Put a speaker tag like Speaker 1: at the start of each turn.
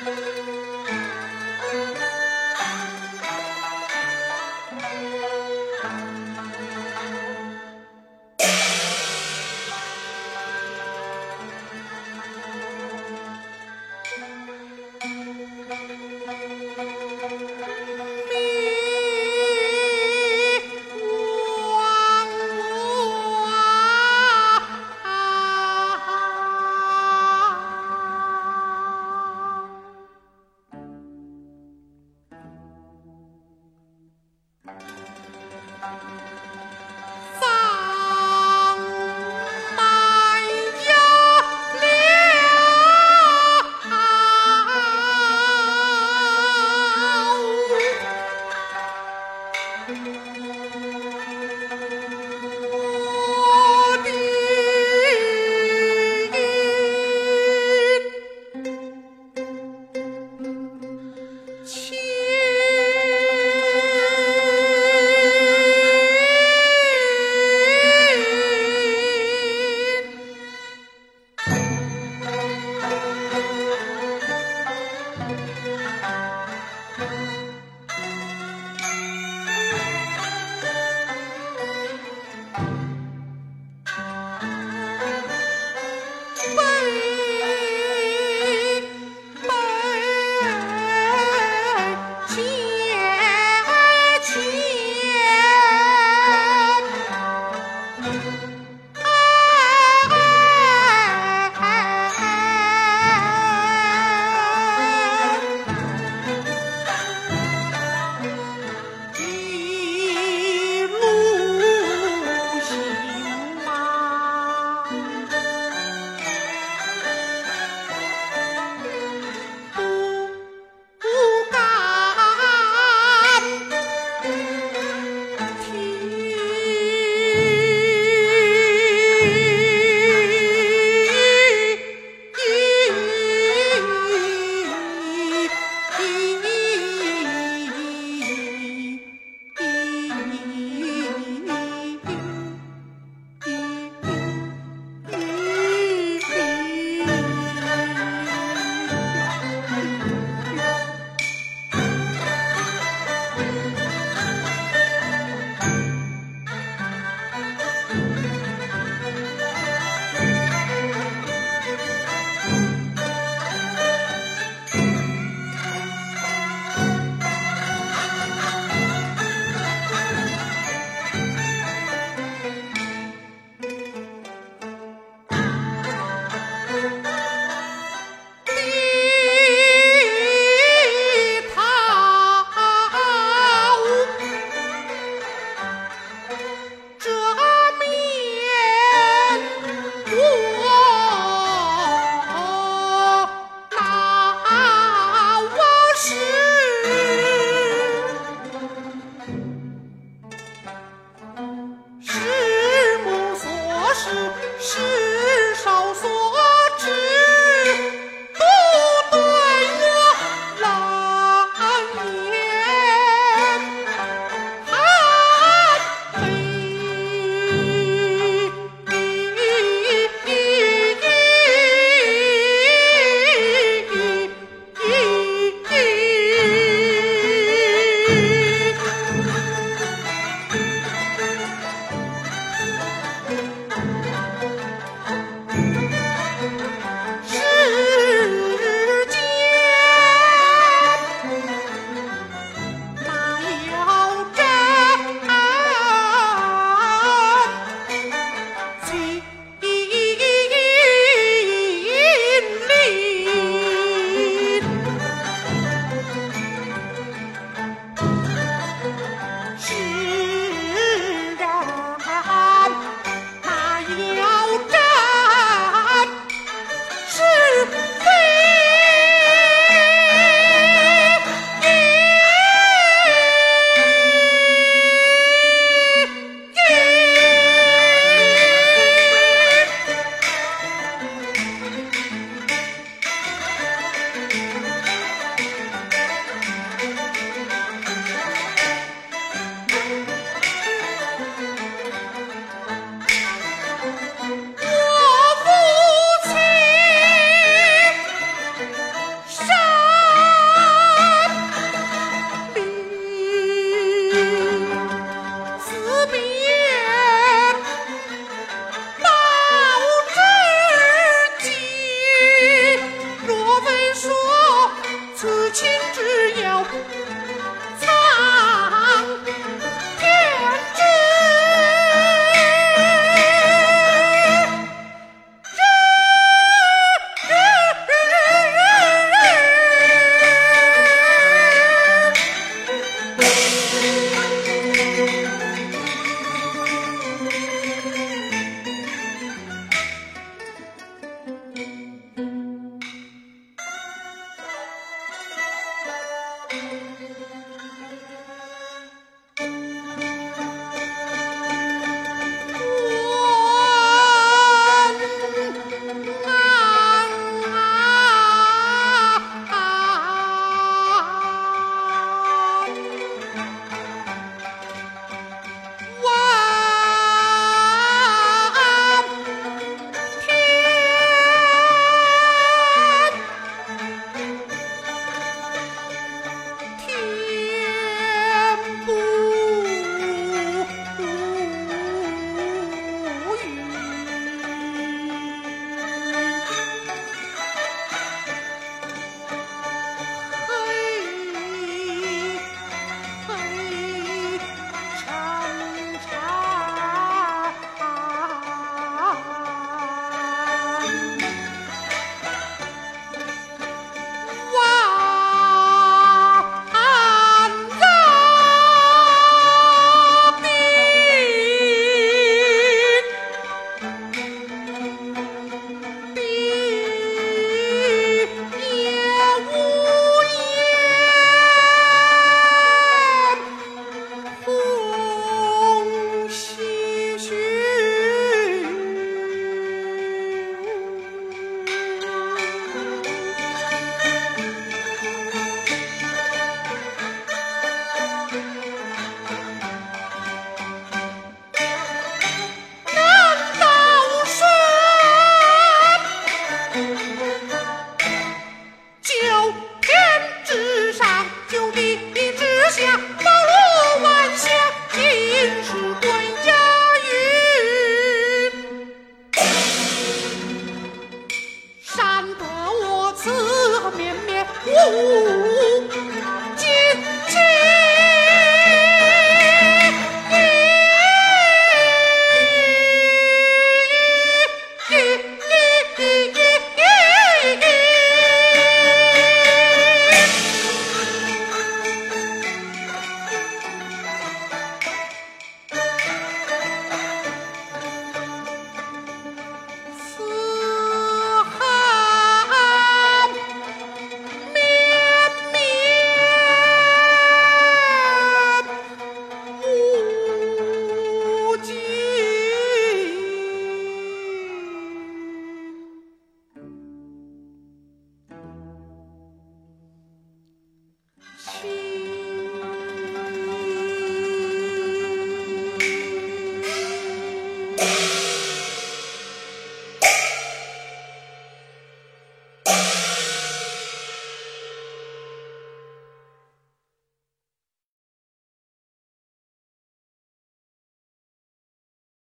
Speaker 1: Thank you. Thank you. 只要。